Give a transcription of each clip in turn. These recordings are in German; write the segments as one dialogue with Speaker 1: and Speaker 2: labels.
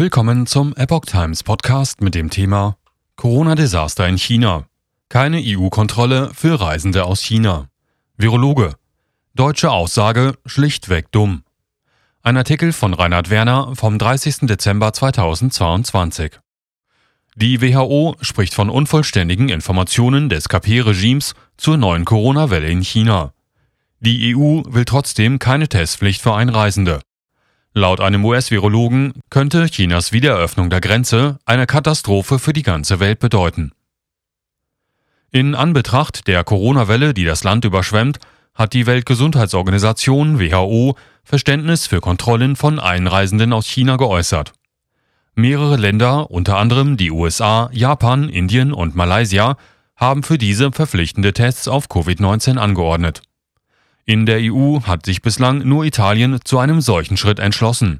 Speaker 1: Willkommen zum Epoch Times Podcast mit dem Thema Corona-Desaster in China. Keine EU-Kontrolle für Reisende aus China. Virologe. Deutsche Aussage schlichtweg dumm. Ein Artikel von Reinhard Werner vom 30. Dezember 2022. Die WHO spricht von unvollständigen Informationen des KP-Regimes zur neuen Corona-Welle in China. Die EU will trotzdem keine Testpflicht für Einreisende. Laut einem US-Virologen könnte Chinas Wiedereröffnung der Grenze eine Katastrophe für die ganze Welt bedeuten. In Anbetracht der Corona-Welle, die das Land überschwemmt, hat die Weltgesundheitsorganisation WHO Verständnis für Kontrollen von Einreisenden aus China geäußert. Mehrere Länder, unter anderem die USA, Japan, Indien und Malaysia, haben für diese verpflichtende Tests auf Covid-19 angeordnet. In der EU hat sich bislang nur Italien zu einem solchen Schritt entschlossen.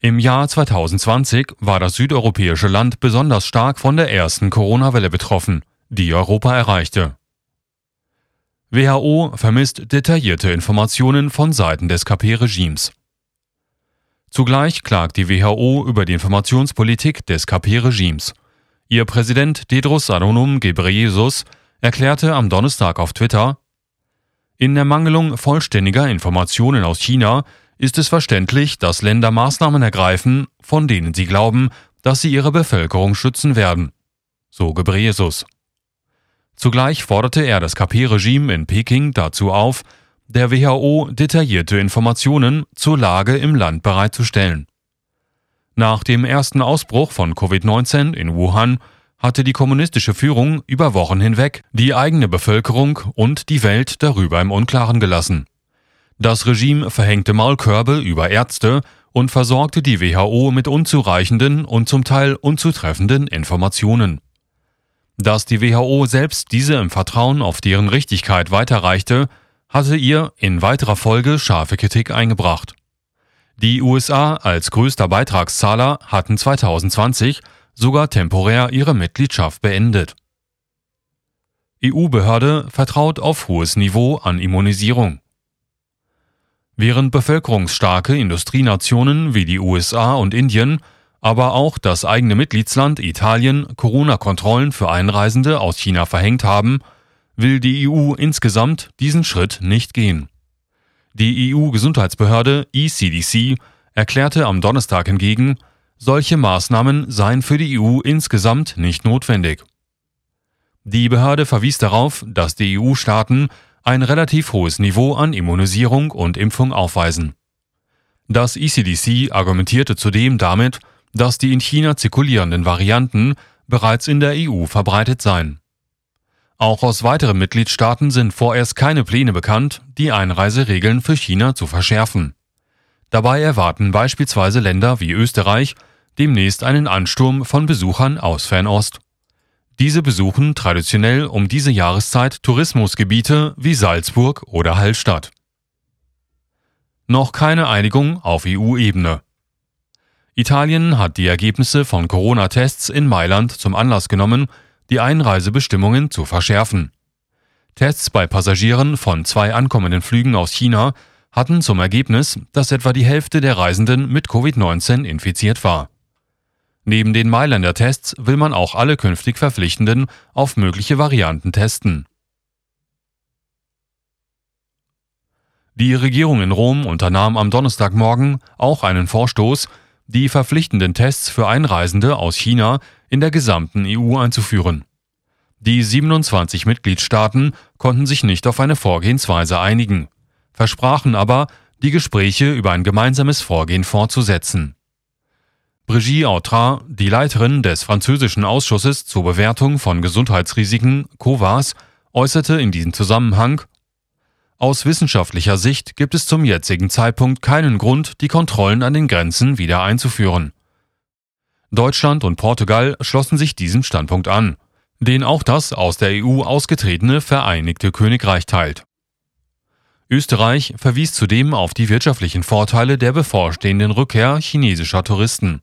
Speaker 1: Im Jahr 2020 war das südeuropäische Land besonders stark von der ersten Corona-Welle betroffen, die Europa erreichte. WHO vermisst detaillierte Informationen von Seiten des KP-Regimes. Zugleich klagt die WHO über die Informationspolitik des KP-Regimes. Ihr Präsident Tedros Adhanom Ghebreyesus erklärte am Donnerstag auf Twitter, in der Mangelung vollständiger Informationen aus China ist es verständlich, dass Länder Maßnahmen ergreifen, von denen sie glauben, dass sie ihre Bevölkerung schützen werden. So Gebreyesus. Zugleich forderte er das KP-Regime in Peking dazu auf, der WHO detaillierte Informationen zur Lage im Land bereitzustellen. Nach dem ersten Ausbruch von Covid-19 in Wuhan hatte die kommunistische Führung über Wochen hinweg die eigene Bevölkerung und die Welt darüber im Unklaren gelassen. Das Regime verhängte Maulkörbe über Ärzte und versorgte die WHO mit unzureichenden und zum Teil unzutreffenden Informationen. Dass die WHO selbst diese im Vertrauen auf deren Richtigkeit weiterreichte, hatte ihr in weiterer Folge scharfe Kritik eingebracht. Die USA als größter Beitragszahler hatten 2020 sogar temporär ihre Mitgliedschaft beendet. EU-Behörde vertraut auf hohes Niveau an Immunisierung. Während bevölkerungsstarke Industrienationen wie die USA und Indien, aber auch das eigene Mitgliedsland Italien Corona-Kontrollen für Einreisende aus China verhängt haben, will die EU insgesamt diesen Schritt nicht gehen. Die EU-Gesundheitsbehörde ECDC erklärte am Donnerstag hingegen, solche Maßnahmen seien für die EU insgesamt nicht notwendig. Die Behörde verwies darauf, dass die EU-Staaten ein relativ hohes Niveau an Immunisierung und Impfung aufweisen. Das ECDC argumentierte zudem damit, dass die in China zirkulierenden Varianten bereits in der EU verbreitet seien. Auch aus weiteren Mitgliedstaaten sind vorerst keine Pläne bekannt, die Einreiseregeln für China zu verschärfen. Dabei erwarten beispielsweise Länder wie Österreich demnächst einen Ansturm von Besuchern aus Fernost. Diese besuchen traditionell um diese Jahreszeit Tourismusgebiete wie Salzburg oder Hallstatt. Noch keine Einigung auf EU-Ebene. Italien hat die Ergebnisse von Corona-Tests in Mailand zum Anlass genommen, die Einreisebestimmungen zu verschärfen. Tests bei Passagieren von zwei ankommenden Flügen aus China hatten zum Ergebnis, dass etwa die Hälfte der Reisenden mit Covid-19 infiziert war. Neben den Mailänder Tests will man auch alle künftig Verpflichtenden auf mögliche Varianten testen. Die Regierung in Rom unternahm am Donnerstagmorgen auch einen Vorstoß, die verpflichtenden Tests für Einreisende aus China in der gesamten EU einzuführen. Die 27 Mitgliedstaaten konnten sich nicht auf eine Vorgehensweise einigen versprachen aber, die Gespräche über ein gemeinsames Vorgehen fortzusetzen. Brigitte Autran, die Leiterin des französischen Ausschusses zur Bewertung von Gesundheitsrisiken COVAS, äußerte in diesem Zusammenhang Aus wissenschaftlicher Sicht gibt es zum jetzigen Zeitpunkt keinen Grund, die Kontrollen an den Grenzen wieder einzuführen. Deutschland und Portugal schlossen sich diesem Standpunkt an, den auch das aus der EU ausgetretene Vereinigte Königreich teilt. Österreich verwies zudem auf die wirtschaftlichen Vorteile der bevorstehenden Rückkehr chinesischer Touristen.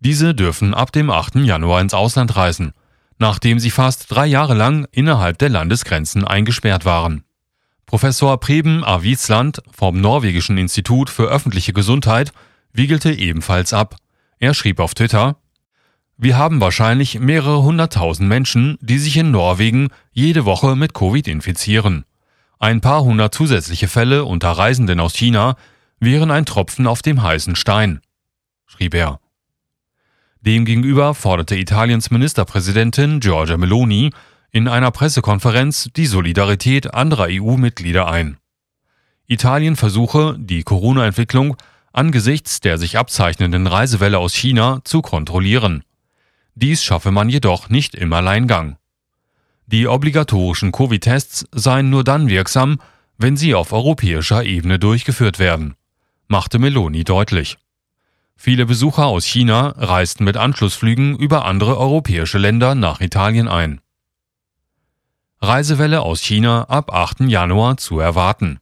Speaker 1: Diese dürfen ab dem 8. Januar ins Ausland reisen, nachdem sie fast drei Jahre lang innerhalb der Landesgrenzen eingesperrt waren. Professor Preben A. Wiesland vom Norwegischen Institut für öffentliche Gesundheit wiegelte ebenfalls ab. Er schrieb auf Twitter, wir haben wahrscheinlich mehrere hunderttausend Menschen, die sich in Norwegen jede Woche mit Covid infizieren. Ein paar hundert zusätzliche Fälle unter Reisenden aus China wären ein Tropfen auf dem heißen Stein, schrieb er. Demgegenüber forderte Italiens Ministerpräsidentin Giorgia Meloni in einer Pressekonferenz die Solidarität anderer EU-Mitglieder ein. Italien versuche, die Corona-Entwicklung angesichts der sich abzeichnenden Reisewelle aus China zu kontrollieren. Dies schaffe man jedoch nicht im Alleingang. Die obligatorischen Covid-Tests seien nur dann wirksam, wenn sie auf europäischer Ebene durchgeführt werden, machte Meloni deutlich. Viele Besucher aus China reisten mit Anschlussflügen über andere europäische Länder nach Italien ein. Reisewelle aus China ab 8. Januar zu erwarten.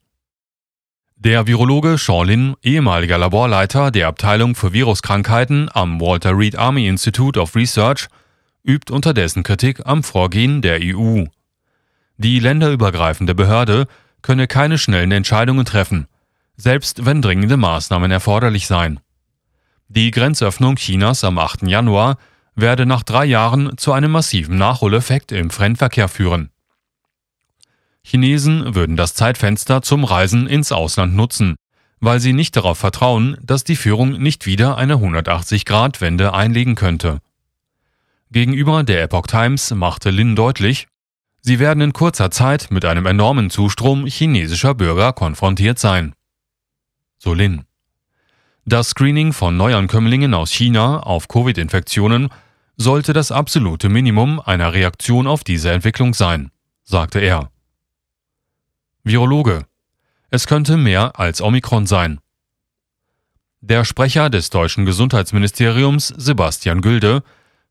Speaker 1: Der Virologe Sean Lin, ehemaliger Laborleiter der Abteilung für Viruskrankheiten am Walter Reed Army Institute of Research, übt unterdessen Kritik am Vorgehen der EU. Die länderübergreifende Behörde könne keine schnellen Entscheidungen treffen, selbst wenn dringende Maßnahmen erforderlich seien. Die Grenzöffnung Chinas am 8. Januar werde nach drei Jahren zu einem massiven Nachholeffekt im Fremdverkehr führen. Chinesen würden das Zeitfenster zum Reisen ins Ausland nutzen, weil sie nicht darauf vertrauen, dass die Führung nicht wieder eine 180-Grad-Wende einlegen könnte. Gegenüber der Epoch Times machte Lin deutlich, sie werden in kurzer Zeit mit einem enormen Zustrom chinesischer Bürger konfrontiert sein. So Lin. Das Screening von Neuankömmlingen aus China auf Covid-Infektionen sollte das absolute Minimum einer Reaktion auf diese Entwicklung sein, sagte er. Virologe. Es könnte mehr als Omikron sein. Der Sprecher des deutschen Gesundheitsministeriums, Sebastian Gülde,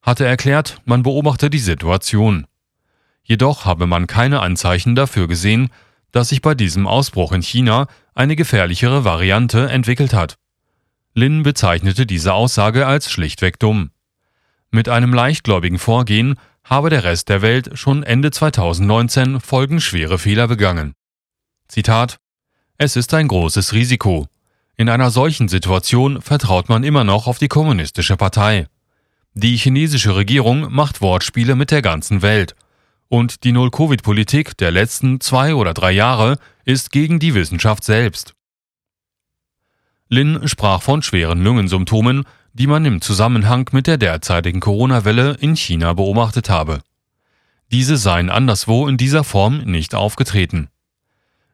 Speaker 1: hatte erklärt, man beobachte die Situation. Jedoch habe man keine Anzeichen dafür gesehen, dass sich bei diesem Ausbruch in China eine gefährlichere Variante entwickelt hat. Lin bezeichnete diese Aussage als schlichtweg dumm. Mit einem leichtgläubigen Vorgehen habe der Rest der Welt schon Ende 2019 folgenschwere Fehler begangen. Zitat Es ist ein großes Risiko. In einer solchen Situation vertraut man immer noch auf die kommunistische Partei. Die chinesische Regierung macht Wortspiele mit der ganzen Welt. Und die Null-Covid-Politik der letzten zwei oder drei Jahre ist gegen die Wissenschaft selbst. Lin sprach von schweren Lungensymptomen, die man im Zusammenhang mit der derzeitigen Corona-Welle in China beobachtet habe. Diese seien anderswo in dieser Form nicht aufgetreten.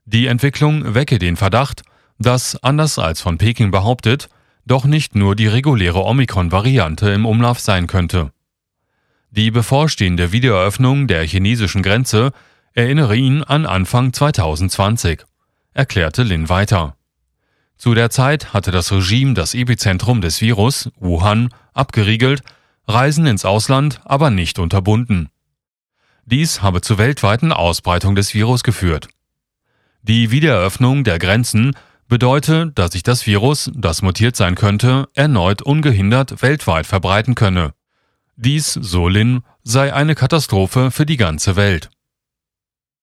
Speaker 1: Die Entwicklung wecke den Verdacht, dass, anders als von Peking behauptet, doch nicht nur die reguläre Omikron-Variante im Umlauf sein könnte. Die bevorstehende Wiedereröffnung der chinesischen Grenze erinnere ihn an Anfang 2020, erklärte Lin weiter. Zu der Zeit hatte das Regime das Epizentrum des Virus, Wuhan, abgeriegelt, Reisen ins Ausland aber nicht unterbunden. Dies habe zur weltweiten Ausbreitung des Virus geführt. Die Wiedereröffnung der Grenzen bedeutet, dass sich das Virus, das mutiert sein könnte, erneut ungehindert weltweit verbreiten könne. Dies, so Lin, sei eine Katastrophe für die ganze Welt.